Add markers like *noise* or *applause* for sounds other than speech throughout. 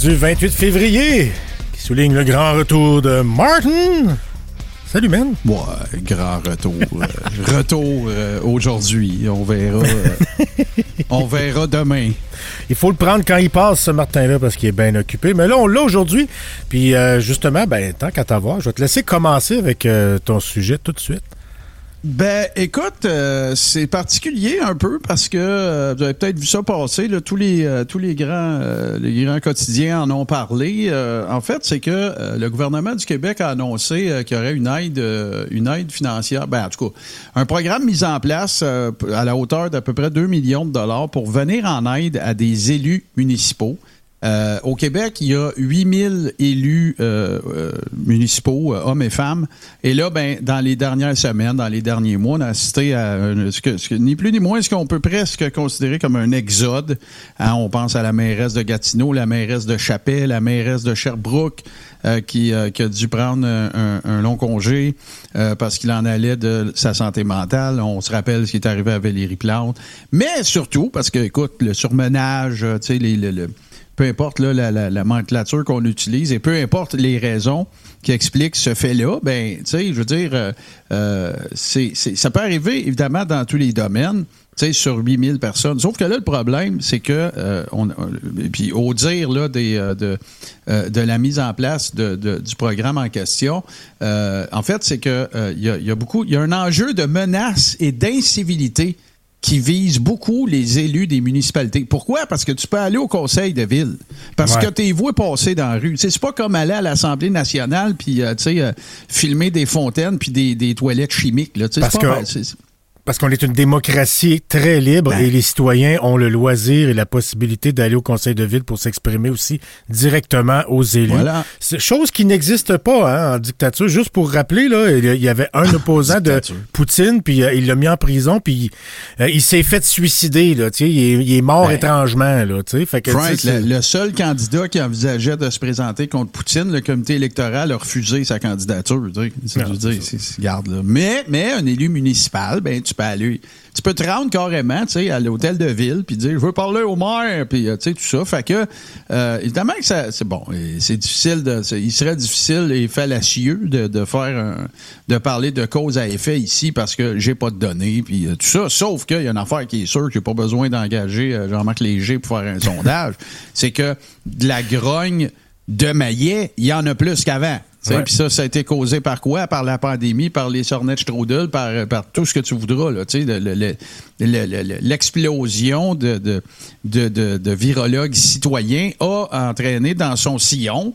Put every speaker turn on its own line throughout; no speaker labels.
Du 28 février qui souligne le grand retour de Martin. Salut, man.
Ouais, grand retour. euh, *laughs* retour euh, aujourd'hui. On verra. euh, on verra demain.
Il faut le prendre quand il passe, ce Martin-là, parce qu'il est bien occupé. Mais là, on l'a aujourd'hui. Puis, justement, ben, tant qu'à t'avoir, je vais te laisser commencer avec ton sujet tout de suite.
Ben, écoute, euh, c'est particulier un peu parce que euh, vous avez peut-être vu ça passer. là, tous les euh, tous les grands euh, les grands quotidiens en ont parlé. En fait, c'est que le gouvernement du Québec a annoncé qu'il y aurait une aide une aide financière. Ben, en tout cas, un programme mis en place à la hauteur d'à peu près 2 millions de dollars pour venir en aide à des élus municipaux. Euh, au Québec, il y a 8000 élus euh, euh, municipaux, euh, hommes et femmes. Et là, ben, dans les dernières semaines, dans les derniers mois, on a assisté à ce que, ce que- ni plus ni moins ce qu'on peut presque considérer comme un exode. Hein, on pense à la mairesse de Gatineau, la mairesse de Chapelle, la mairesse de Sherbrooke, euh, qui, euh, qui a dû prendre un, un- long congé parce qu'il en allait de sa santé mentale. On se rappelle ce qui est arrivé à Valérie Plante. Mais surtout, parce que, écoute, le surmenage, tu sais, les, le- le- peu importe la, la, qu'on utilise et peu importe les raisons qui expliquent ce fait-là, ben, tu sais, je veux dire, euh, euh, ça peut arriver évidemment dans tous les domaines. Sur 8000 personnes. Sauf que là, le problème, c'est que, euh, puis au dire là, des, de, la mise en place du programme en question, en fait, c'est que euh, il y, y a beaucoup, il y a un enjeu de menace et d'incivilité qui vise beaucoup les élus des municipalités. Pourquoi? Parce que tu peux aller au conseil de ville. Parce
Ouais.
que tes voix passer dans la rue. C'est pas comme aller à l'Assemblée nationale puis euh, tu sais, euh, filmer des fontaines puis des, des toilettes chimiques. Là.
Parce
pas
que-
mal.
Parce qu'on est une démocratie très libre
Ben.
et les citoyens ont le loisir et la possibilité d'aller au conseil de ville pour s'exprimer aussi directement aux élus.
Voilà.
C'est chose qui n'existe pas hein, en dictature. Juste pour rappeler, là, il y avait un *laughs* opposant de. Poutine, puis euh, il l'a mis en prison, puis euh, il s'est fait suicider. Là, tu sais, il, est, il est mort
Ben.
étrangement. Là, tu sais. fait que,
Frank, le, le seul candidat qui envisageait de se présenter contre Poutine, le comité électoral a refusé sa candidature.
Non,
c'est- garde, là. Mais, mais un élu municipal, ben, tu Tu peux te rendre carrément tu sais, à l'hôtel de ville puis dire Je veux parler au maire, puis euh, tu sais, tout ça. Fait que, euh, évidemment que c'est bon. C'est difficile de. il serait difficile et fallacieux de, de faire un- de parler de cause à effet ici parce que j'ai pas de données, puis euh, tout ça. Sauf qu'il y a une affaire qui est sûre a pas besoin d'engager Jean-Marc Léger pour faire un sondage. C'est que de la grogne de maillet, il y en a plus qu'avant.
Ouais.
Puis ça, ça a été causé par quoi? Par la pandémie, par les sornettes Strudel, par, par tout ce que tu voudras. Là, tu sais, le- le- le- le- le- L'explosion de, de, de, de- virologues citoyens a entraîné dans son sillon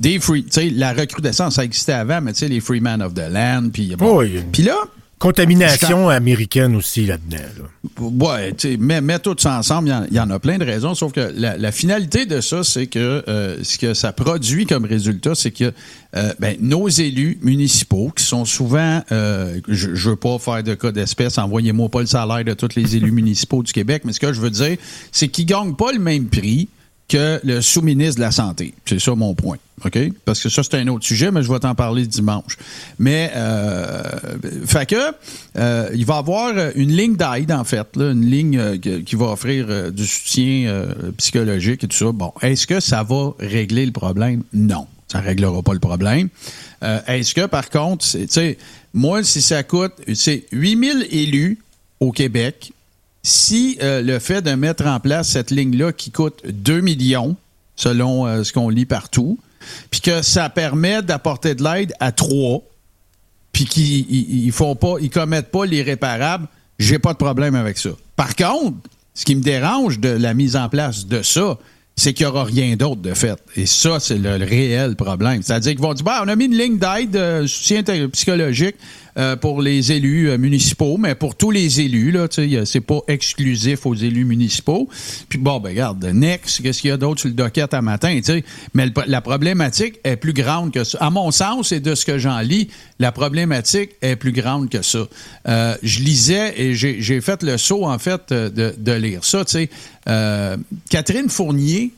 des free... Tu sais, la recrudescence, ça existait avant, mais tu sais, les free man of the land. Puis bon.
Oui.
Là,
Contamination américaine aussi là-dedans. là.
Ouais, tu sais, mets, tout ça ensemble, il y en- il y, en a plein de raisons, sauf que la, la finalité de ça, c'est que euh, ce que ça produit comme résultat, c'est que euh, ben, nos élus municipaux, qui sont souvent, euh, je, je veux pas faire de cas d'espèce, envoyez-moi pas le salaire de tous les élus *laughs* municipaux du Québec, mais ce que je veux dire, c'est qu'ils gagnent pas le même prix que le sous-ministre de la Santé. C'est ça mon point. OK? Parce que ça, c'est un autre sujet, mais je vais t'en parler dimanche. Mais, euh, fait que, euh, il va y avoir une ligne d'aide, en fait, une ligne euh, qui va offrir euh, du soutien euh, psychologique et tout ça. Bon, est-ce que ça va régler le problème? Non. Ça ne réglera pas le problème. Euh, est-ce que, par contre, tu sais, moi, si ça coûte, c'est 8000 élus au Québec, si euh, le fait de mettre en place cette ligne-là qui coûte 2 millions, selon euh, ce qu'on lit partout, puis que ça permet d'apporter de l'aide à trois, puis qu'ils ils, ils font pas, ils commettent pas l'irréparable, j'ai pas de problème avec ça. Par contre, ce qui me dérange de la mise en place de ça, c'est qu'il n'y aura rien d'autre de fait. Et ça, c'est le, réel problème. C'est-à-dire qu'ils vont dire, bah, on a mis une ligne d'aide, euh, soutien psychologique euh, pour les élus euh, municipaux, mais pour tous les élus, là, c'est pas exclusif aux élus municipaux. Puis bon, ben regarde, next, qu'est-ce qu'il y a d'autre sur le docket à matin, tu sais? Mais la problématique est plus grande que ça. À mon sens, et de ce que j'en lis, la problématique est plus grande que ça. Euh, je lisais et j'ai fait le saut, en fait, de, de lire ça, tu sais. Catherine Fournier,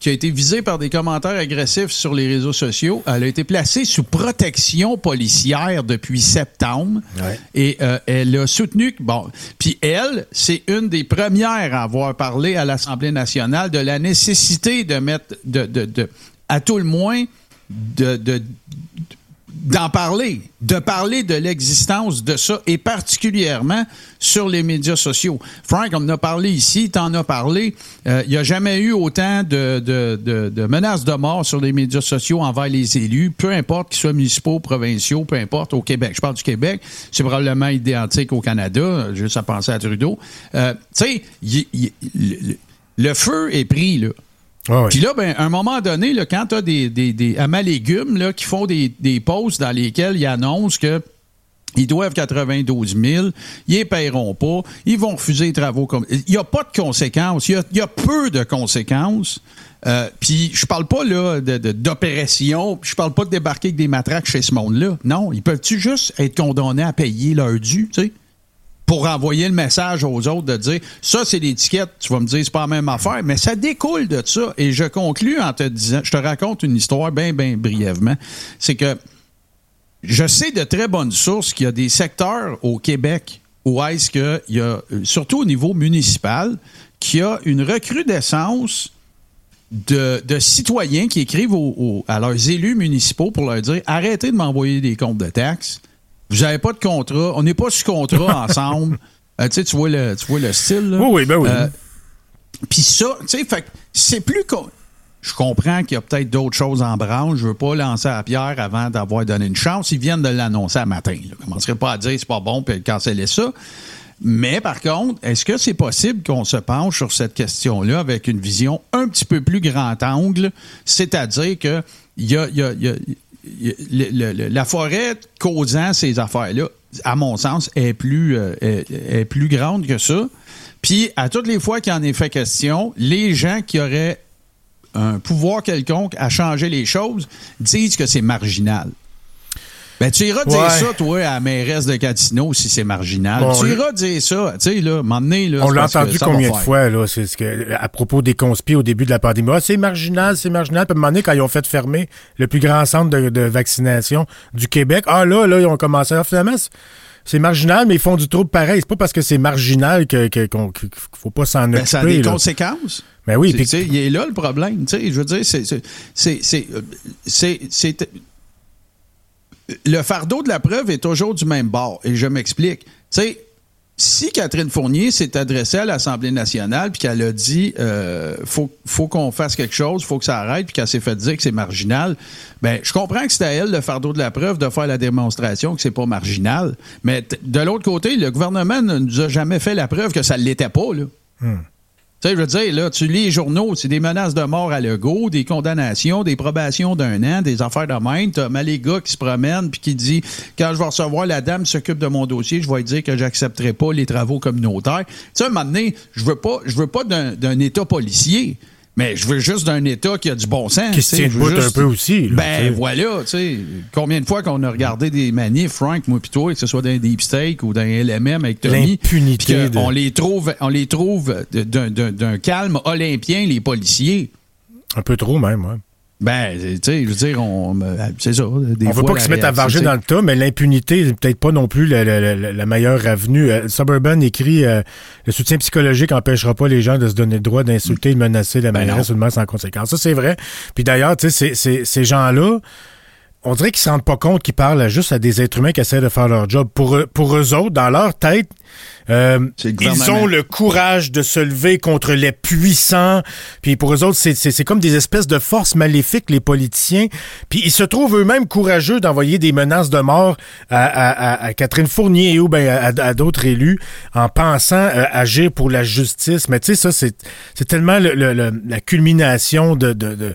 qui a été visée par des commentaires agressifs sur les réseaux sociaux. Elle a été placée sous protection policière depuis septembre.
Ouais.
Et euh, elle a soutenu que, bon, puis elle, c'est une des premières à avoir parlé à l'Assemblée nationale de la nécessité de mettre, de, de, de- à tout le moins, de, de- d'en parler, de parler de l'existence de ça, et particulièrement sur les médias sociaux. Frank, on en a parlé ici, t'en as parlé. Euh, Il n'y a jamais eu autant de, de- de- menaces de mort sur les médias sociaux envers les élus, peu importe qu'ils soient municipaux, provinciaux, peu importe, au Québec. Je parle du Québec, c'est probablement identique au Canada, juste à penser à Trudeau. Euh, tu sais, le feu est pris, là. Puis là, ben, à un moment donné, là, quand tu as des, des, des amalégumes là, qui font des, des posts dans lesquels ils annoncent que ils doivent 92 000, ils les paieront pas, ils vont refuser les travaux comme. Il n'y a pas de conséquences, il y a, y a peu de conséquences. Euh, puis je parle pas là de- de- d'opération, puis je parle pas de débarquer avec des matraques chez ce monde-là. Non, ils peuvent-tu juste être condamnés à payer leur dû, tu sais? Pour envoyer le message aux autres de dire ça, c'est l'étiquette, tu vas me dire, c'est pas la même affaire, mais ça découle de ça. Et je conclus en te disant, je te raconte une histoire bien, bien brièvement. C'est que je sais de très bonnes sources qu'il y a des secteurs au Québec où est-ce qu'il y a, surtout au niveau municipal, qu'il y a une recrudescence de, citoyens qui écrivent à leurs élus municipaux pour leur dire arrêtez de m'envoyer des comptes de taxes. Vous n'avez pas de contrat. On n'est pas sur contrat *laughs* ensemble. Euh, tu vois le, tu vois le style. là?
Oui, oui, ben oui.
Euh, Puis ça, tu sais, fait que c'est plus. co- Je comprends qu'il y a peut-être d'autres choses en branle. Je veux pas lancer à pierre avant d'avoir donné une chance. Ils viennent de l'annoncer à matin. Là. Je commencerai pas à dire c'est pas bon puis canceller ça. Mais par contre, est-ce que c'est possible qu'on se penche sur cette question-là avec une vision un petit peu plus grand angle, c'est-à-dire que il y a, y a- y a- la forêt causant ces affaires-là, à mon sens, est plus, euh, est plus grande que ça. Puis, à toutes les fois qu'il en est fait question, les gens qui auraient un pouvoir quelconque à changer les choses disent que c'est marginal. Ben, tu iras dire
Ouais.
ça, toi, à la mairesse de Gatineau, si c'est marginal.
Bon,
tu iras dire ça. Tu sais, là, donné, là,
On l'a entendu combien de
faire.
fois, là, c'est ce que, à propos des conspis au début de la pandémie. Ah, c'est marginal, c'est marginal. Puis à un moment donné, quand ils ont fait fermer le plus grand centre de, de vaccination du Québec, ah là, là, ils ont commencé à finalement, c'est- marginal, mais ils font du trouble pareil. C'est pas parce que c'est marginal que, que- qu'on- qu'il faut pas s'en
Ben,
occuper.
ça a des
là.
conséquences.
Ben oui,
sais, il est là le problème. Tu sais, je veux dire, c'est. c'est- c'est- c'est- euh, c'est- c'est- Le fardeau de la preuve est toujours du même bord. Et je m'explique. Tu sais, si Catherine Fournier s'est adressée à l'Assemblée nationale puis qu'elle a dit euh, faut, qu'on fasse quelque chose, faut que ça arrête, puis qu'elle s'est fait dire que c'est marginal, ben je comprends que c'est à elle le fardeau de la preuve de faire la démonstration que c'est pas marginal. Mais de l'autre côté, le gouvernement ne nous a jamais fait la preuve que ça l'était pas. Là. Tu sais, je veux dire, là, tu lis les journaux, c'est des menaces de mort à Legault, des condamnations, des probations d'un an, des affaires de même. T'as Maléga qui se promène puis qui dit quand je vais recevoir la dame s'occupe de mon dossier, je vais lui dire que j'accepterai pas les travaux communautaires. Tu sais, à un moment donné, je veux pas, je veux pas d'un d'un État policier. Mais je veux juste d'un État qui a du bon sens.
Qui se tient
je veux
debout un
juste-
peu aussi, là,
ben voilà, tu sais. Combien de fois qu'on a regardé des manifs, Frank, moi pis toi, que ce soit d'un Deep Steak ou d'un LMM avec Tommy.
L'impunité de-
On les trouve, on les trouve d'un- d'un d'un calme olympien, les policiers.
un peu trop même, ouais.
Ben, tu sais, je veux dire, on, euh, c'est ça. Des
on veut pas qu'ils se mettent à varger dans le tas, mais l'impunité n'est peut-être pas non plus la, la- la- la meilleure avenue. Euh, Suburban écrit euh, Le soutien psychologique n'empêchera pas les gens de se donner le droit d'insulter et de menacer la
Ben
mairesse ou de sans conséquence. Ça, c'est vrai. Puis d'ailleurs, tu sais, ces gens-là, on dirait qu'ils se rendent pas compte qu'ils parlent juste à des êtres humains qui essaient de faire leur job. Pour eux, pour eux autres, dans leur tête, euh, ils ont le courage de se lever contre les puissants. Puis pour eux autres, c'est- c'est c'est comme des espèces de forces maléfiques, les politiciens. Puis ils se trouvent eux-mêmes courageux d'envoyer des menaces de mort à, à- à- à Catherine Fournier ou ben, à, à d'autres élus en pensant euh, agir pour la justice. Mais tu sais, ça, c'est c'est tellement le- le- le- la culmination de- de- de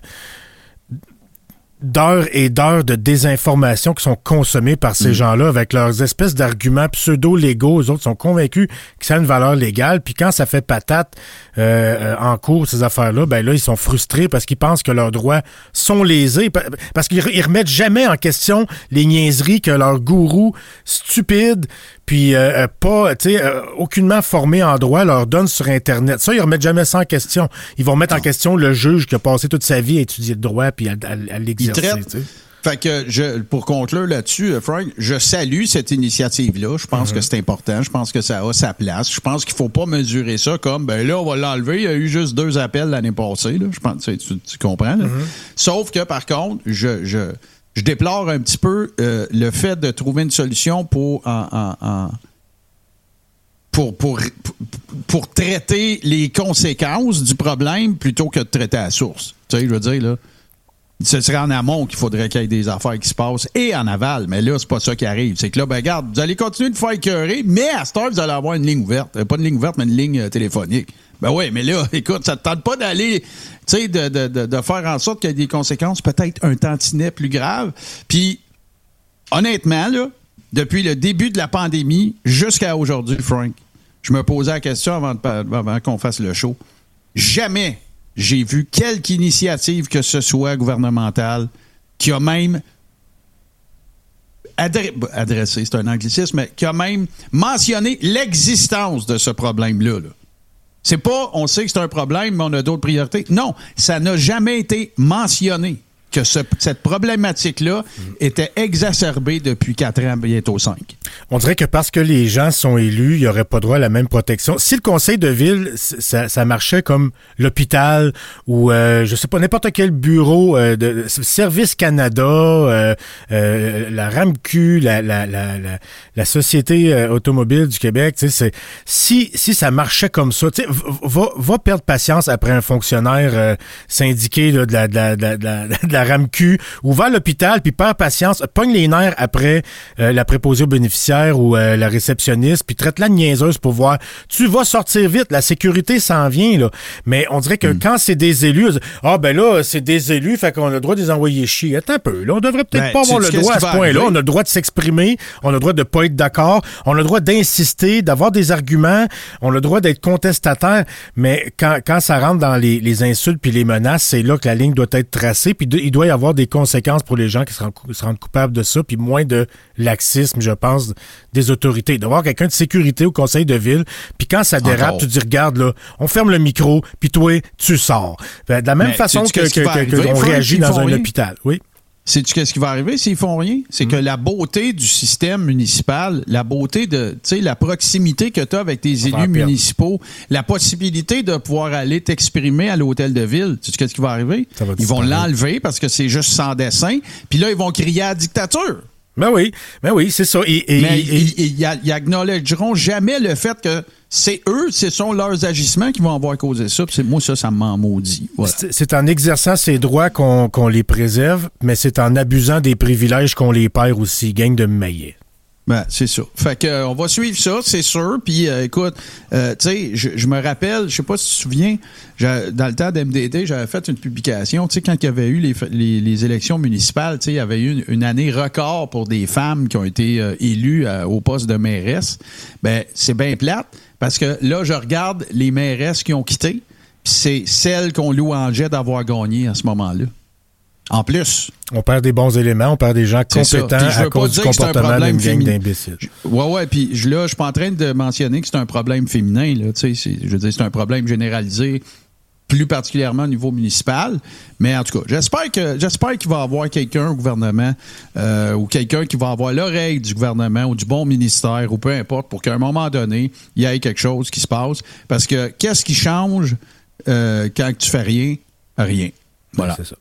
d'heures et d'heures de désinformation qui sont consommées par ces
Mm.
gens-là avec leurs espèces d'arguments pseudo-légaux. Les autres sont convaincus que ça a une valeur légale. Puis quand ça fait patate euh, euh, en cours, ces affaires-là, ben là, ils sont frustrés parce qu'ils pensent que leurs droits sont lésés. pa- Parce qu'ils re- ils remettent jamais en question les niaiseries que leurs gourous stupides puis euh, euh, pas, tu sais, euh, aucunement formés en droit leur donnent sur Internet. Ça, ils remettent jamais ça en question. Ils vont mettre en question le juge qui a passé toute sa vie à étudier le droit puis à, à- à l'exercer.
Fait que je, pour conclure là-dessus, euh, Frank, je salue cette initiative-là. Je pense que c'est important. Je pense que ça a sa place. Je pense qu'il faut pas mesurer ça comme ben là, on va l'enlever. Il y a eu juste deux appels l'année passée. Là. Je pense tu, tu- tu comprends. là? Sauf que par contre, je, je, je déplore un petit peu euh, le fait de trouver une solution pour en- pour, pour, pour traiter les conséquences du problème plutôt que de traiter la source. Tu sais, je veux dire, là. Ce serait en amont qu'il faudrait qu'il y ait des affaires qui se passent et en aval. Mais là, c'est pas ça qui arrive. C'est que là, ben, regarde, vous allez continuer de faire écœurer, mais à cette heure, vous allez avoir une ligne ouverte. Euh, Pas une ligne ouverte, mais une ligne euh, téléphonique. Ben oui, mais là, *laughs* écoute, ça te tente pas d'aller, tu sais, de, de, de, faire en sorte qu'il y ait des conséquences peut-être un tantinet plus graves. Puis, honnêtement, là, depuis le début de la pandémie jusqu'à aujourd'hui, Frank, je me posais la question avant, qu'on fasse le show. Jamais j'ai vu quelque initiative que ce soit gouvernementale qui a même adre- adressé, c'est un anglicisme, mais qui a même mentionné l'existence de ce problème-là. là. C'est pas, on sait que c'est un problème, mais on a d'autres priorités. Non, ça n'a jamais été mentionné que ce- cette problématique-là était exacerbée depuis quatre ans, bientôt cinq.
On dirait que parce que les gens sont élus, il n'y aurait pas droit à la même protection. Si le conseil de ville, ça, ça marchait comme l'hôpital ou, euh, je sais pas, n'importe quel bureau euh, de Service Canada, euh, euh, la RAMQ, la, la, la, la, Société euh, automobile du Québec, si, si ça marchait comme ça, va, va perdre patience après un fonctionnaire euh, syndiqué là, de, la, de, de, la, RAMQ ou va à l'hôpital puis perd patience, pogne les nerfs après euh, la préposée aux bénéficiaires ou euh, la réceptionniste puis traite-la de niaiseuse pour voir tu vas sortir vite, la sécurité s'en vient là. Mais on dirait que quand c'est des élus, ah ben là c'est des élus, fait qu'on a le droit de les envoyer chier. Attends un peu, là on devrait peut-être
Ben,
pas avoir le droit à ce point-là. On a le droit de s'exprimer, on a le droit de pas être d'accord, on a le droit d'insister, d'avoir des arguments, on a le droit d'être contestataire, mais quand, quand ça rentre dans les, les insultes puis les menaces, c'est là que la ligne doit être tracée, puis de- doit y avoir des conséquences pour les gens qui se rendent, cou- se rendent coupables de ça, puis moins de laxisme, je pense, des autorités. D'avoir quelqu'un de sécurité au conseil de ville, puis quand ça dérape,
Encore.
tu dis, regarde là, on ferme le micro, puis toi, tu sors. Ben, de la même
Mais
façon que,
Frank,
réagit dans un
rien?
hôpital. Oui.
Sais-tu qu'est-ce qui va arriver s'ils font rien? C'est que la beauté du système municipal, la beauté de, tu sais, la proximité que tu as avec tes élus municipaux, la possibilité de pouvoir aller t'exprimer à l'hôtel de ville, sais-tu qu'est-ce qui va arriver?
Va
ils vont l'enlever parce que c'est juste sans dessin, puis là, ils vont crier à la dictature.
Ben oui, ben oui, c'est ça. Et, et-
Mais
et-
ils, ils- ils- ils acknowledgeront jamais le fait que c'est eux, ce sont leurs agissements qui vont avoir causé ça. Puis moi, ça, ça m'en maudit. Voilà.
C'est en exerçant ces droits qu'on les préserve, mais c'est en abusant des privilèges qu'on les perd aussi. Gang de maillet.
Ben, c'est ça. Fait que euh, on va suivre ça, c'est sûr. Puis euh, écoute, euh, tu sais, je, me rappelle, je sais pas si tu te souviens, dans le temps d'MDD, j'avais fait une publication, tu sais, quand il y avait eu les, les, élections municipales, tu sais, il y avait eu une, année record pour des femmes qui ont été élues au poste de mairesse. Ben, c'est bien plate parce que là, je regarde les mairesses qui ont quitté, puis c'est celles qu'on louangeait d'avoir gagné à ce moment-là. En plus.
On perd des bons éléments, on perd des gens compétents
je
à cause du comportement d'une gang d'imbéciles.
Ouais, ouais, puis là, je suis pas en train de mentionner que c'est un problème féminin, là, tu sais, c'est- je veux dire, c'est un problème généralisé, plus particulièrement au niveau municipal, mais en tout cas, j'espère que j'espère qu'il va y avoir quelqu'un au gouvernement euh, ou quelqu'un qui va avoir l'oreille du gouvernement ou du bon ministère ou peu importe pour qu'à un moment donné, il y ait quelque chose qui se passe, parce que qu'est-ce qui change euh, quand tu fais rien? Rien. Voilà.
C'est ça.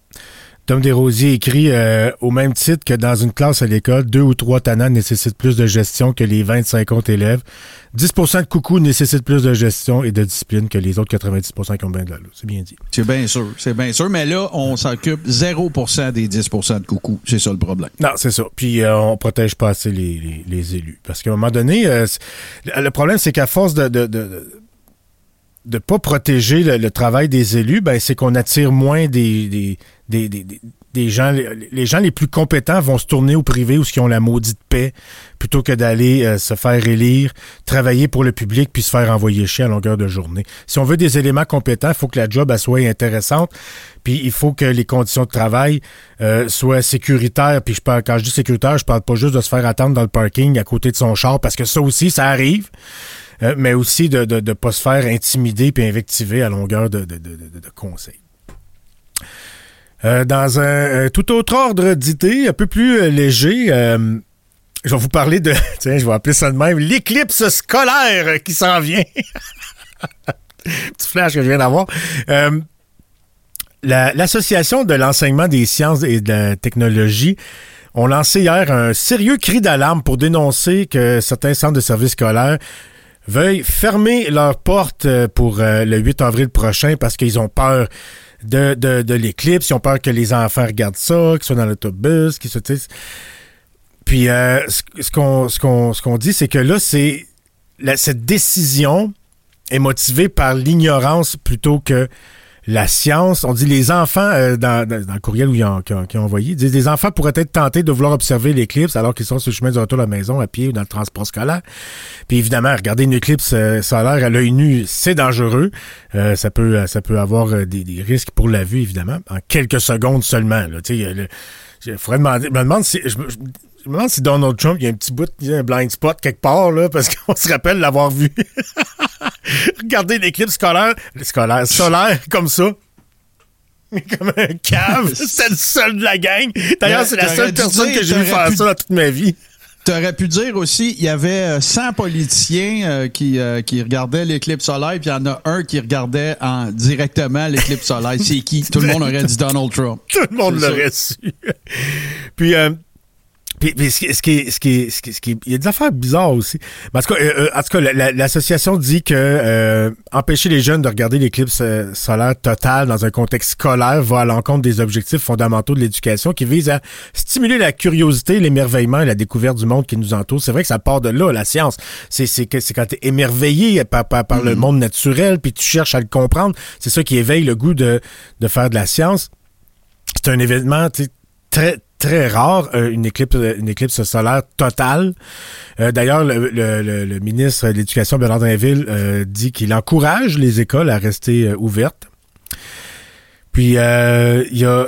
Tom Desrosiers écrit euh, au même titre que dans une classe à l'école, deux ou trois tannants nécessitent plus de gestion que les 25 autres élèves. 10% de coucou nécessitent plus de gestion et de discipline que les autres 90% qui ont bien de la C'est bien dit.
C'est bien sûr, c'est bien sûr, mais là, on s'occupe 0% des 10% de coucou. C'est ça le problème.
Non, c'est ça. Puis euh, on protège pas assez les, les- les élus. Parce qu'à un moment donné, euh, le problème, c'est qu'à force de, de, de, de pas protéger le, le travail des élus, ben c'est qu'on attire moins des, des, des, des- des- gens, les gens les plus compétents vont se tourner au privé ou ce qui ont la maudite paix plutôt que d'aller euh, se faire élire, travailler pour le public puis se faire envoyer chier à longueur de journée. Si on veut des éléments compétents, il faut que la job elle, soit intéressante, puis il faut que les conditions de travail euh, soient sécuritaires. Puis je parle, quand je dis sécuritaire, je parle pas juste de se faire attendre dans le parking à côté de son char parce que ça aussi, ça arrive. Euh, mais aussi de ne pas se faire intimider puis invectiver à longueur de, de, de conseils. Euh, dans un euh, tout autre ordre d'idée, un peu plus euh, léger, je vais vous parler de, *laughs* tiens, je vais appeler ça de même, l'éclipse scolaire qui s'en vient. *laughs* Petit flash que je viens d'avoir. L'Association de l'enseignement des sciences et de la technologie ont lancé hier un sérieux cri d'alarme pour dénoncer que certains centres de services scolaires veuillent fermer leurs portes pour le 8 avril prochain parce qu'ils ont peur de, de, de l'éclipse. Ils ont peur que les enfants regardent ça, qu'ils soient dans l'autobus, qu'ils soient... Puis euh, ce, qu'on ce qu'on ce qu'on dit, c'est que là, c'est cette décision est motivée par l'ignorance plutôt que la science. On dit les enfants, euh, dans, dans, le courriel où ils ont, ont, envoyé, disent les enfants pourraient être tentés de vouloir observer l'éclipse alors qu'ils sont sur le chemin de retour à la maison, à pied ou dans le transport scolaire. Puis évidemment, regarder une éclipse euh, solaire à l'œil nu, c'est dangereux. Euh, ça peut ça peut avoir des, risques pour la vue, évidemment, en quelques secondes seulement. Là. Il faudrait demander, me demande si... me demande si Donald Trump, il y a un petit bout, il y a un blind spot quelque part, là, parce *laughs* qu'on se rappelle l'avoir vu. *laughs* Regardez l'éclipse scolaire, scolaire, solaire, comme ça. Comme un cave. *laughs* C'est le seul de la gang. D'ailleurs, c'est la seule personne que j'ai vu faire ça dans toute ma vie.
Tu aurais pu dire aussi, il y avait 100 euh, politiciens euh, qui, euh, qui regardaient l'éclipse solaire, puis il y en a un qui regardait en, directement l'éclipse solaire. C'est qui? Tout le monde aurait dit Donald Trump.
Tout le monde l'aurait su. puis, puis, ce, qui, ce, qui, ce, qui, ce, qui, ce qui, il y a des affaires bizarres aussi. en tout cas, euh, en tout cas l'association dit que euh, empêcher les jeunes de regarder l'éclipse euh, solaire totale dans un contexte scolaire va à l'encontre des objectifs fondamentaux de l'éducation qui visent à stimuler la curiosité, l'émerveillement et la découverte du monde qui nous entoure. C'est vrai que ça part de là, la science. C'est c'est quand tu es émerveillé par, par, par le mm-hmm. monde naturel, puis tu cherches à le comprendre. C'est ça qui éveille le goût de, de faire de la science. C'est un événement très très rare, euh, une éclipse une éclipse solaire totale. Euh, d'ailleurs, le, ministre de l'Éducation, Bernard Drinville, euh, dit qu'il encourage les écoles à rester ouvertes. Puis, il y a...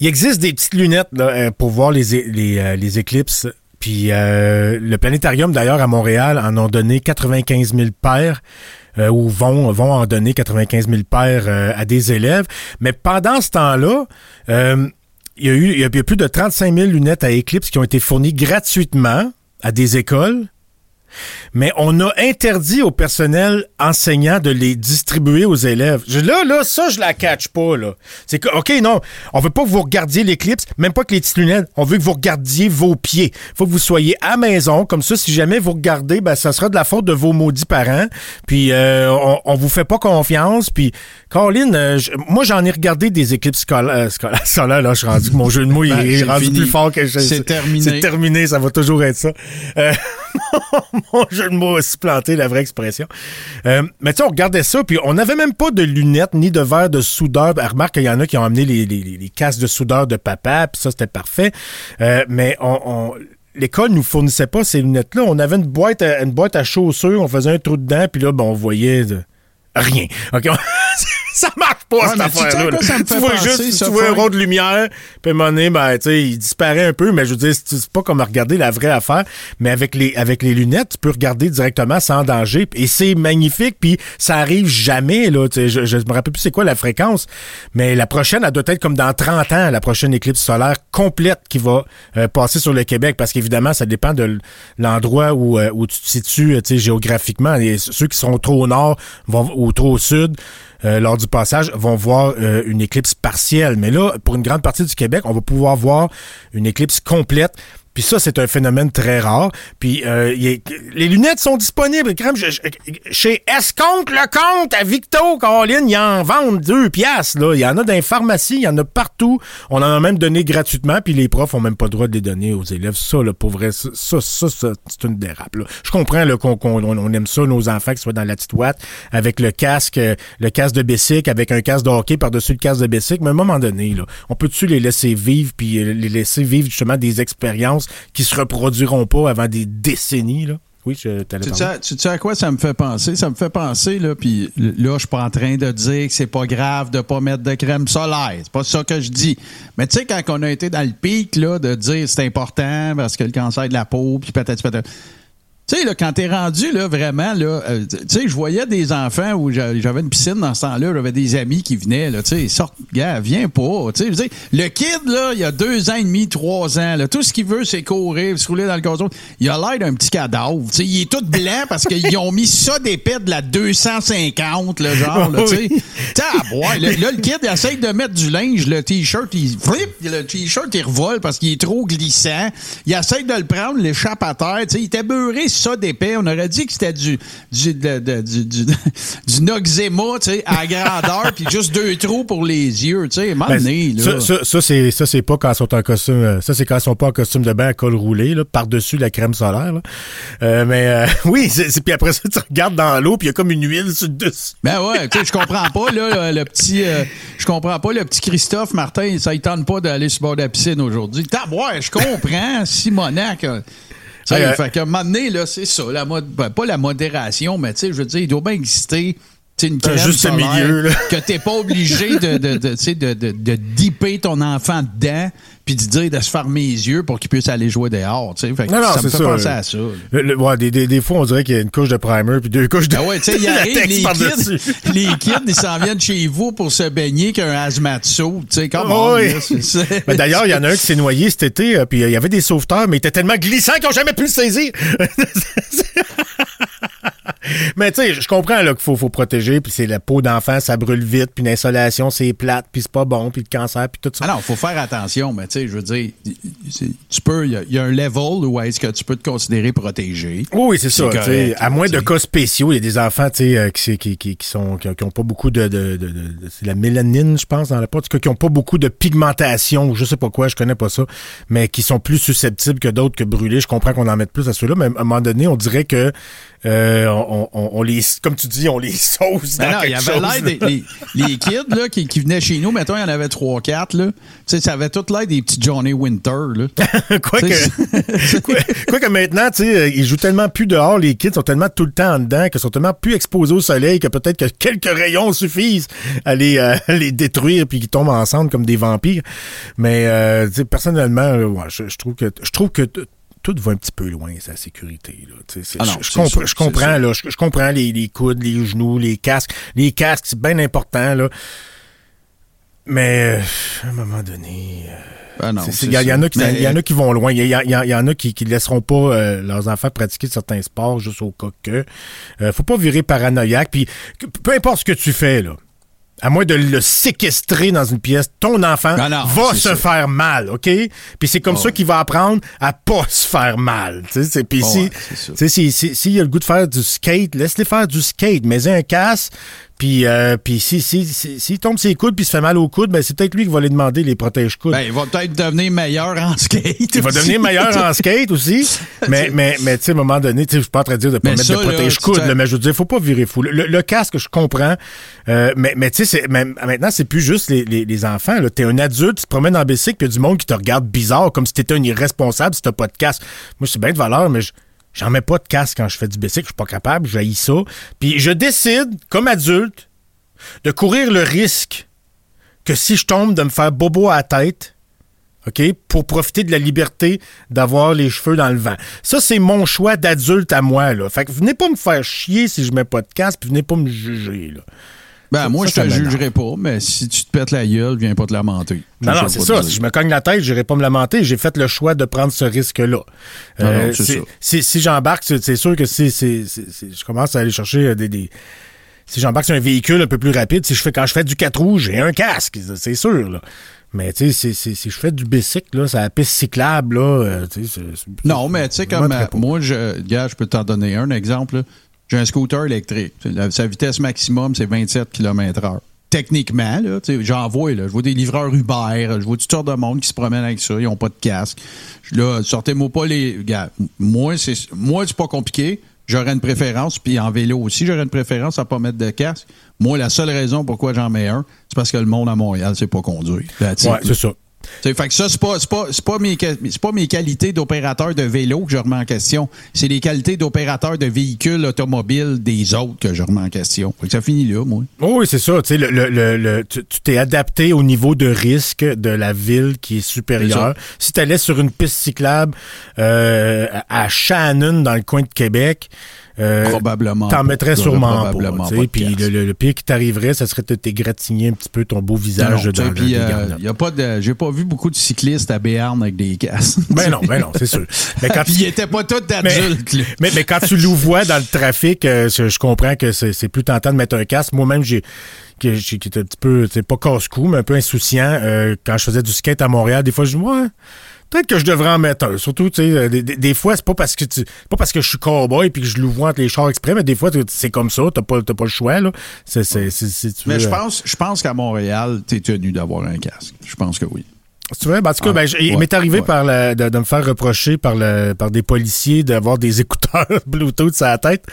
il existe des petites lunettes pour voir les, les, les éclipses. Puis le planétarium, d'ailleurs, à Montréal, en ont donné 95 000 paires euh, ou vont, vont en donner 95 000 paires euh, à des élèves. Mais pendant ce temps-là, euh, il y a eu il y a plus de 35 000 lunettes à Eclipse qui ont été fournies gratuitement à des écoles mais on a interdit au personnel enseignant de les distribuer aux élèves. là, là, ça, je la catch pas, là. C'est que, OK, non, on veut pas que vous regardiez l'éclipse, même pas que les petites lunettes. On veut que vous regardiez vos pieds. Faut que vous soyez à maison. Comme ça, si jamais vous regardez, ben, ça sera de la faute de vos maudits parents. Puis, euh, on, on vous fait pas confiance. Puis, Caroline, euh, moi, j'en ai regardé des éclipses scolaires. Euh, *laughs* là, je suis rendu que mon jeu de mots, il ben, est rendu plus fort que je.
C'est terminé.
C'est terminé, ça va toujours être ça. Euh, *laughs* *laughs* mon jeu de mots a supplanté la vraie expression. Euh, mais tu sais, on regardait ça, puis on n'avait même pas de lunettes ni de verre de soudeur. Ben, remarque qu'il y en a qui ont amené les, les, les casques de soudeur de papa, puis ça, c'était parfait. Euh, mais on, on l'école nous fournissait pas ces lunettes-là. On avait une boîte à, une boîte à chaussures, on faisait un trou dedans, puis là, ben, on voyait rien. *laughs* Ça marche pas, cette affaire-là. Tu, vois juste, tu vois un rond de lumière, puis à un moment donné, ben, tu sais, il disparaît un peu, mais je veux dire, c'est pas comme regarder la vraie affaire, mais avec les, avec les lunettes, tu peux regarder directement sans danger, et c'est magnifique, puis ça arrive jamais, là, tu sais, je, je me rappelle plus c'est quoi la fréquence, mais la prochaine, elle doit être comme dans 30 ans, la prochaine éclipse solaire complète qui va euh, passer sur le Québec, parce qu'évidemment, ça dépend de l'endroit où, euh, où tu te situes, tu sais, géographiquement, et ceux qui sont trop au nord vont, ou trop au sud, euh, lors du passage vont voir euh, une éclipse partielle. Mais là, pour une grande partie du Québec, on va pouvoir voir une éclipse complète. Puis ça, c'est un phénomène très rare. Puis euh, a- les lunettes sont disponibles. Crème, je- chez Escompte le compte à Victo, Caroline, ils en vendent deux piastres. Là. Il y en a dans les pharmacies, il y en a partout. On en a même donné gratuitement, puis les profs ont même pas le droit de les donner aux élèves. Ça, là, pour vrai, ça, ça, ça, c'est une dérape. là. Je comprends qu'on qu'on- on, aime ça, nos enfants qui soient dans la petite ouate, avec le casque, euh, le casque de bicycle, avec un casque de hockey par-dessus le casque de bicycle, mais à un moment donné, là, on peut-tu les laisser vivre, puis euh, les laisser vivre justement des expériences qui se reproduiront pas avant des décennies, là? Oui, je
Tu sais, tu sais à quoi? Ça me fait penser? Ça me fait penser, là, puis là, je suis pas en train de dire que c'est pas grave de pas mettre de crème solaire. C'est pas ça que je dis. Mais tu sais, quand on a été dans le pic, là, de dire c'est important parce que le cancer de la peau, puis patati patata. Tu sais, là, quand t'es rendu, là, vraiment, là, euh, tu sais, je voyais des enfants où j'a- j'avais une piscine dans ce temps-là, j'avais des amis qui venaient, là, tu sais, ils sortent, gars, viens pas, tu sais, le kid, là, il y a deux ans et demi, trois ans, là, tout ce qu'il veut, c'est courir, se rouler dans le gazon. Il a l'air d'un petit cadavre, tu sais, il est tout blanc parce qu'ils ont mis ça d'épais de la 250, le genre, là, tu sais. Là, là, le kid, il essaye de mettre du linge, le t-shirt, il flip, le t-shirt, il revole parce qu'il est trop glissant. Il essaye de le prendre, l'échappe à terre, tu sais, il était beurré ça d'épais. On aurait dit que c'était du, du, de- de- du, du, *laughs* du Noxzema, tu sais, à grandeur, *laughs* puis juste deux trous pour les yeux, tu sais,
Ben, ça, ça, ça, c'est ça c'est pas quand ils sont en costume euh, ça c'est quand ils sont pas en costume de bain à col roulé là par dessus la crème solaire là. Euh, mais euh, *laughs* oui c'est puis après ça tu regardes dans l'eau puis il y a comme une huile sur le dessus
Ben ouais, tu sais, je comprends pas, là, le petit, euh, je comprends pas, le petit Christophe Martin, ça il tente pas d'aller sur le bord de la piscine aujourd'hui. T'as, ouais, je comprends, Simonac. Euh, tu sais,
Ouais, ouais.
fait qu'à un moment donné, là, c'est ça, la mode, ben, pas la modération, mais tu sais, je veux dire, il doit bien exister, une crème
juste
solaire
milieu, là.
que t'es pas obligé de, de, de, tu sais, de, de, de dipper ton enfant dedans, puis de dire de se fermer les yeux pour qu'il puisse aller jouer dehors. Fait que
Non, non,
ça me fait
ça,
penser à ça.
Le- le- ouais, des, des, des fois on dirait qu'il y a une couche de primer puis deux couches de
Ah ouais, tu sais, *laughs* les kids, *laughs* les kids, ils s'en viennent chez vous pour se baigner qu'un hazmat tu sais, comme
Oui. Ben, D'ailleurs, il y en a un qui s'est noyé cet été, euh, puis il y avait des sauveteurs, mais il était tellement glissant qu'ils n'ont jamais pu le saisir. *laughs* mais tu sais, je comprends là, qu'il faut, faut protéger, puis c'est la peau d'enfant, ça brûle vite, puis l'insolation, c'est plate, puis c'est pas bon, puis le cancer, puis tout ça.
Ah non, faut faire attention, mais tu sais, je veux dire, tu peux, il y a- il y, a un level où est-ce que tu peux te considérer protégé.
Oui, c'est ça.
C'est
tu sais,
correct,
à moins de cas spéciaux, il y a des enfants tu sais, euh, qui, qui, qui, qui sont qui, ont pas beaucoup de, de, de- de- c'est la mélanine, je pense, dans la peau, en tout cas, qui ont pas beaucoup de pigmentation, ou je sais pas quoi, je connais pas ça, mais qui sont plus susceptibles que d'autres que brûlés. Je comprends qu'on en mette plus à ceux-là, mais à un moment donné, on dirait que euh, on, on, on les, comme tu dis, on les *laughs* sauce dans
Ben non, il y
quelque
avait
chose.
l'air des les, les kids là, qui, qui venaient chez nous, mettons, il y en avait trois, quatre, là. Tu sais, ça avait tout l'air des petits Johnny Winter, là. *laughs* *laughs*
quoi, que, quoi, quoi que maintenant, tu sais, ils jouent tellement plus dehors, les kids sont tellement tout le temps en dedans, qu'ils sont tellement plus exposés au soleil que peut-être que quelques rayons suffisent à les, euh, à les détruire puis qu'ils tombent ensemble comme des vampires. Mais euh, personnellement, euh, ouais, je, je trouve que je trouve que tout va un petit peu loin, sa sécurité. Là.
Ah non,
je, compre-
sûr,
comprends, là, je, je comprends les, les coudes, les genoux, les casques. Les casques, c'est bien important, là. Mais euh, à un moment donné. euh,
Ben
c'est Il y, en a qui,
ça.
il y en a qui vont loin. Il y, en a qui ne laisseront pas euh, leurs enfants pratiquer certains sports juste au cas que. Faut pas virer paranoïaque. Puis peu importe ce que tu fais, là. À moins de le séquestrer dans une pièce, ton enfant
non,
va se
ça.
faire mal, OK? Puis c'est comme
Oh,
ça qu'il va apprendre à pas se faire mal. tu sais, c'est- Puis
Oh,
si,
ouais,
sais, si- si- s'il a le goût de faire du skate, laisse-les faire du skate. Mets-y un casse. Puis, euh, puis si, si, si, tombe ses coudes puis se fait mal aux coudes, ben c'est peut-être lui qui va aller demander les protège-coudes.
Ben, il va peut-être devenir meilleur en skate.
Il va devenir meilleur en skate aussi. *laughs* Mais, mais, mais tu sais, à un moment donné, tu sais, je suis pas en train de dire de pas
Mais
mettre
ça,
de
là,
protège-coude,
tu-
là, mais je veux dire, faut pas virer fou. Le, le casque, je comprends. Euh, mais, mais tu sais, maintenant, c'est plus juste les, les, les enfants. là. T'es un adulte, tu te promènes en bicycle, puis il y a du monde qui te regarde bizarre, comme si t'étais un irresponsable si t'as pas de casque. Moi, c'est bien de valeur, mais je- j'en mets pas de casque quand je fais du bicycle. Je suis pas capable, j'haïs ça. Puis je décide, comme adulte, de courir le risque que si je tombe, de me faire bobo à la tête, OK, pour profiter de la liberté d'avoir les cheveux dans le vent. Ça, c'est mon choix d'adulte à moi, là. Fait que venez pas me faire chier si je mets pas de casque, puis venez pas me juger.
Ben, moi,
Ça,
je te jugerai pas, mais si tu te pètes la gueule, viens pas te lamenter.
Non, non, c'est ça. Si je me cogne la tête, j'irai pas me lamenter. J'ai fait le choix de prendre ce risque-là.
Non, non,
Euh,
ça.
si si j'embarque, c'est sûr que si, si- si- si je commence à aller chercher euh, des... des- si j'embarque sur un véhicule un peu plus rapide, si je fais quand je fais du 4 roues, j'ai un casque, c'est sûr. Là. Mais tu sais, si je fais du bicycle, là, c'est la piste cyclable, là. euh, tu sais, c'est- c'est-
Non, mais tu sais, comme euh, moi, je, gars, je peux t'en donner un exemple. là. J'ai un scooter électrique. Sa vitesse maximum, c'est 27 km/h. Techniquement, j'en vois, là, je vois des livreurs Uber, je vois toutes sortes de monde qui se promènent avec ça, ils n'ont pas de casque. Là, sortez-moi pas les. Gars, moi, c'est moi, c'est pas compliqué. J'aurais une préférence, puis en vélo aussi, j'aurais une préférence à pas mettre de casque. Moi, la seule raison pourquoi j'en mets un, c'est parce que le monde à Montréal, c'est pas conduire. Là.
c'est ça.
Fait que ça, c'est pas, c'est pas, c'est pas, mes, pas mes qualités d'opérateur de vélo que je remets en question. C'est les qualités d'opérateur de véhicules automobiles des autres que je remets en question. Fait que ça finit là, moi.
Oh oui, c'est ça. Tu sais, le, le- le- le- tu t'es adapté au niveau de risque de la ville qui est supérieur. Si tu allais sur une piste cyclable euh, à à Shannon, dans le coin de Québec, euh,
Probablement
T'en mettrais sûrement
probablement
pas. Puis le, le- le pire qui t'arriverait, ça serait de t'égratigner un petit peu ton beau visage
Non,
dans des
euh, y a pas de, j'ai pas vu beaucoup de cyclistes à Béarn avec des casques. *laughs*
Ben non, ben non, c'est sûr. Mais quand tu-
ils étaient pas tous
Mais,
adultes. là.
mais, mais quand tu louvois dans le trafic, euh, je, comprends que c'est plus tentant de mettre un casque. Moi-même, j'ai qui était un petit peu, c'est pas casse-cou, mais un peu insouciant. euh, quand je faisais du skate à Montréal, des fois, je dis, ouais, peut-être que je devrais en mettre un. Surtout, tu sais, euh, des, des- des fois, c'est pas parce que tu, pas parce que je suis cowboy puis que je louvoie entre les chars exprès, mais des fois, c'est comme ça, t'as pas, t'as pas le choix, là. Tu
Mais
veux,
je
euh,
pense, je pense qu'à Montréal, t'es tenu d'avoir un casque. Je pense que oui.
Si tu veux, ben, en tout cas,
Ah,
ben, je- il m'est arrivé
ouais.
par la- de, de me faire reprocher par, le, par des policiers d'avoir des *laughs* écouteurs Bluetooth sur la tête,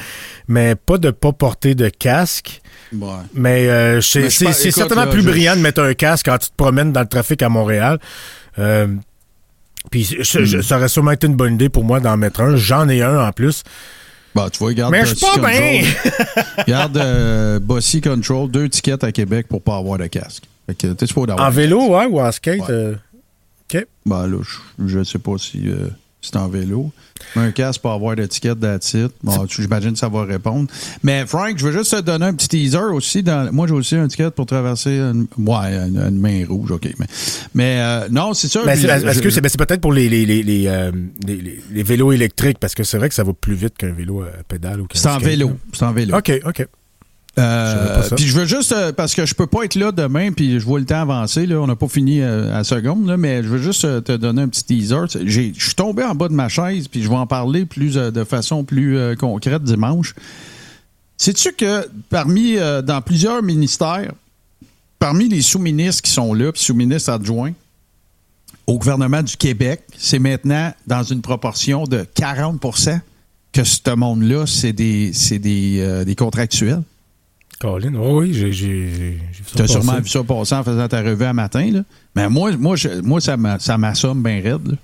mais pas de pas porter de casque.
Ouais.
Mais euh, c'est certainement
là,
plus
je-
brillant de mettre un casque quand tu te promènes dans le trafic à Montréal. Euh, puis je-
Hmm.
je- ça aurait sûrement été une bonne idée pour moi d'en mettre un. J'en ai un en plus.
Bah, tu vois, regarde.
Mais je suis pas bien.
Regarde *laughs* euh, Bossy Control, deux tickets à Québec pour pas avoir de casque. Fait que.
En vélo, ouais, ou en skate.
Ouais.
euh, OK.
Ben là, je, je sais pas si euh, c'est en vélo. Un casque pour avoir d'étiquette d'attitude. Bon, j'imagine que ça va répondre. Mais Frank, je veux juste te donner un petit teaser aussi. Dans, moi, j'ai aussi un ticket pour traverser une, ouais, une, une main rouge, OK. Mais, mais euh, non, c'est ça.
Mais Est-ce que c'est ben, c'est peut-être pour les, les, les, les, euh, les- les- les vélos électriques? Parce que c'est vrai que ça va plus vite qu'un vélo à pédale ou qu'un
c'est en vélo. C'est en vélo.
OK, OK.
Euh, puis je veux juste, euh, parce que je peux pas être là demain, puis je vois le temps avancer, là, on n'a pas fini euh, à la seconde, là, mais je veux juste te donner un petit teaser. Je suis tombé en bas de ma chaise, puis je vais en parler plus de façon plus concrète dimanche. Sais-tu que parmi, dans plusieurs ministères, parmi les sous-ministres qui sont là, puis sous-ministres adjoints, au gouvernement du Québec, c'est maintenant dans une proportion de 40% que ce monde-là, c'est des, des, des contractuels?
Colin, oh oui, j'ai vu ça
Tu as sûrement vu ça passer en faisant ta revue à matin. Là. Mais moi, moi, je- moi ça m'a- ça m'assomme bien raide. là.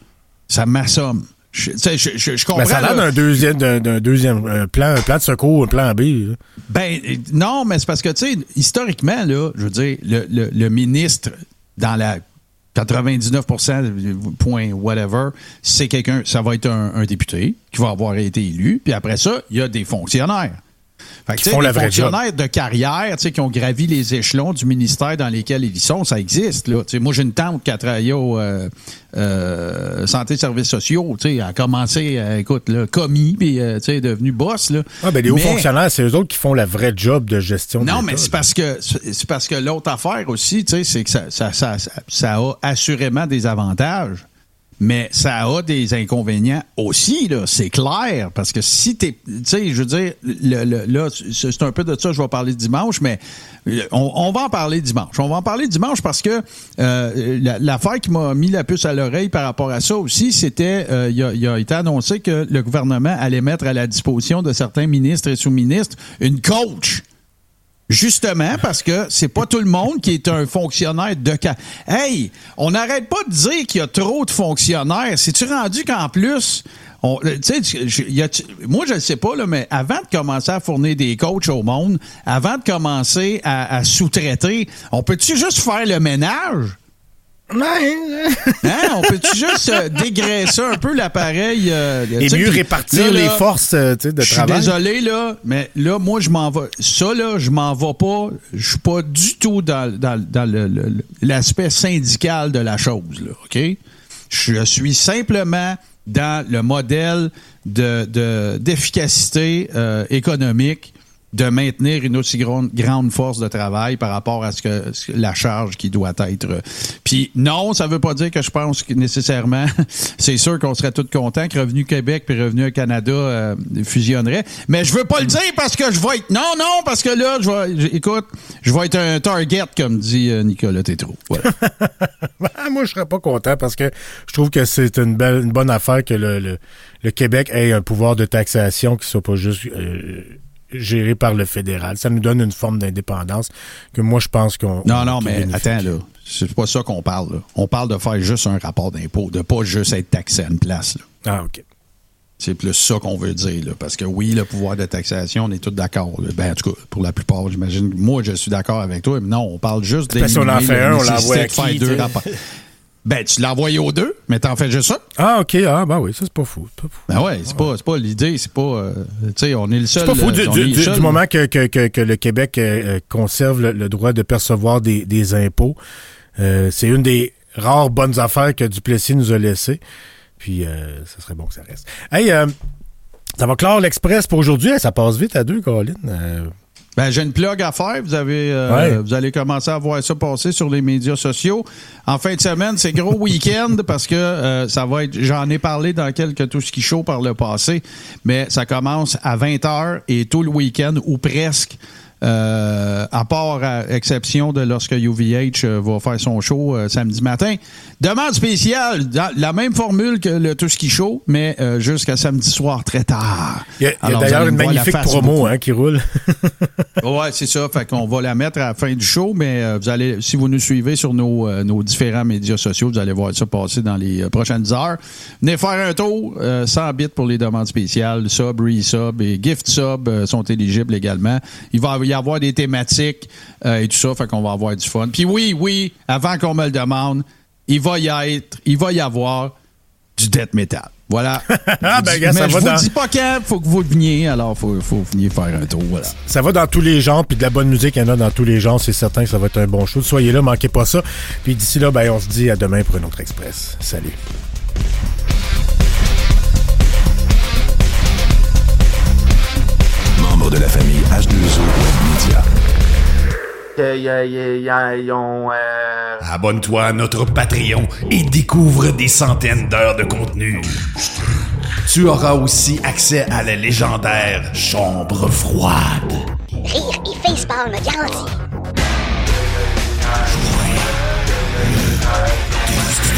Ça m'assomme. Je, je, je, je comprends.
Ben, ça a l'air d'un deuxième, d'un deuxième un plan, un plan de secours, un plan B. là.
Ben, euh, non, mais c'est parce que, tu sais, historiquement, là, je veux dire, le, le- le ministre, dans la 99% point whatever, c'est quelqu'un, ça va être un, un député qui va avoir été élu, puis après ça, il y a des fonctionnaires. Fait que,
font
les
la vraie
fonctionnaires de carrière, qui ont gravi les échelons du ministère dans lesquels ils sont, ça existe. Là. Moi, j'ai une tante qui a travaillé au euh, euh, santé et services sociaux. Elle a commencé, euh, écoute, là, commis, puis euh, est devenue boss. Là.
Ah, ben, les hauts
Mais-
fonctionnaires, c'est eux autres qui font le vrai job de gestion. de
non,
l'État,
mais c'est parce que c'est parce que l'autre affaire aussi, c'est que ça, ça, ça, ça, ça a assurément des avantages, mais ça a des inconvénients aussi, là, c'est clair. Parce que si t'es. Tu sais, je veux dire, là, c'est un peu de ça je vais parler dimanche, mais euh, on, va en parler dimanche. On va en parler dimanche parce que euh, la- l'affaire qui m'a mis la puce à l'oreille par rapport à ça aussi, c'était euh, il, il a été annoncé que le gouvernement allait mettre à la disposition de certains ministres et sous-ministres une coach. Justement, parce que c'est pas tout le monde qui est un fonctionnaire de ca- Hey, on n'arrête pas de dire qu'il y a trop de fonctionnaires. C'est-tu rendu qu'en plus, on- y a- moi je ne sais pas, là, mais avant de commencer à fournir des coachs au monde, avant de commencer à, à sous-traiter, on peut-tu juste faire le ménage? Hein? On peut-tu juste euh, dégraisser un peu l'appareil? euh,
Et mieux répartir
là, là,
les forces euh, tu sais, de
je suis
travail.
désolé, là, mais là, moi, je m'en vais. Ça, là, je m'en vais pas. Je suis pas du tout dans, dans- dans l'aspect syndical de la chose, là, OK? Je suis simplement dans le modèle de, de- d'efficacité euh, économique de maintenir une aussi grande, force de travail par rapport à ce que la charge qui doit être. euh. Puis non, ça veut pas dire que je pense que nécessairement, *laughs* c'est sûr qu'on serait tous contents que Revenu Québec puis Revenu Canada euh, fusionneraient. Mais je veux pas le dire parce que je vais être. Non, non, parce que là, je vais. Écoute, je vais être un target, comme dit euh, Nicolas Tétrault. Voilà.
Ah, *laughs* moi, je serais pas content parce que je trouve que c'est une belle, une bonne affaire que le, le, le Québec ait un pouvoir de taxation qui soit pas juste euh, géré par le fédéral. Ça nous donne une forme d'indépendance que moi, je pense qu'on.
Non, non,
qui
mais attends, là. C'est pas ça qu'on parle, là. On parle de faire juste un rapport d'impôt, de pas juste être taxé à une place, là.
Ah, OK.
C'est plus ça qu'on veut dire, là. Parce que oui, le pouvoir de taxation, on est tous d'accord. là. Ben, en tout cas, pour la plupart, j'imagine. Moi, je suis d'accord avec toi, mais non, on parle juste
Parce qu'on en
d'éliminer
fait un, on l'envoie à
de faire
qui,
deux rapports. Ben, tu l'as envoyé aux deux, mais t'en fais juste ça.
Ah, OK. Ah, ben oui, ça, c'est pas fou. pas fou.
Ben ouais, c'est pas, pas l'idée, c'est pas. euh, tu sais, on est le seul.
C'est pas fou. Du,
euh,
du- moment que, que, que, que le Québec euh, conserve le, le droit de percevoir des, des impôts, euh, c'est une des rares bonnes affaires que Duplessis nous a laissées. Puis, ça serait bon que ça reste. Hey, ça va clore l'Express pour aujourd'hui. Hey, ça passe vite à deux, Caroline.
Ben, j'ai une plug à faire. Vous avez, euh,
Ouais.
vous allez commencer à voir ça passer sur les médias sociaux. En fin de semaine, c'est gros *laughs* week-end parce que euh, ça va être. J'en ai parlé dans quelques tout ce qui chaud par le passé, mais ça commence à 20 h et tout le week-end ou presque. Euh, à part à exception de lorsque UVH euh, va faire son show euh, samedi matin. Demande spéciale, la même formule que le Tout Ski Show, mais euh, jusqu'à samedi soir très tard.
Il y a, d'ailleurs une magnifique promo hein, qui roule. *laughs*
Ouais, c'est ça. Fait qu'on va la mettre à la fin du show, mais vous allez, si vous nous suivez sur nos, nos différents médias sociaux, vous allez voir ça passer dans les prochaines heures. Venez faire un tour. euh, 100 bits pour les demandes spéciales. Sub, resub et gift sub sont éligibles également. Il va y avoir des thématiques euh, et tout ça. Fait qu'on va avoir du fun. Puis oui, oui, avant qu'on me le demande, il va y être, il va y avoir du death metal. Voilà. *laughs*
Ah, ben, gars, ça
je
va
vous
dans-
dis pas quand, faut que vous veniez, alors faut, faut venir faire un tour. Voilà.
Ça va dans tous les genres, puis de la bonne musique, il y en a dans tous les genres. C'est certain que ça va être un bon show. Soyez là, manquez pas ça. Puis d'ici là, ben, on se dit à demain pour un autre Express. Salut.
de la famille H2 Media.
Abonne-toi à notre Patreon et découvre des centaines d'heures de contenu. Tu auras aussi accès à la légendaire Chambre froide.
Rire et facepalm garanti. Jouer le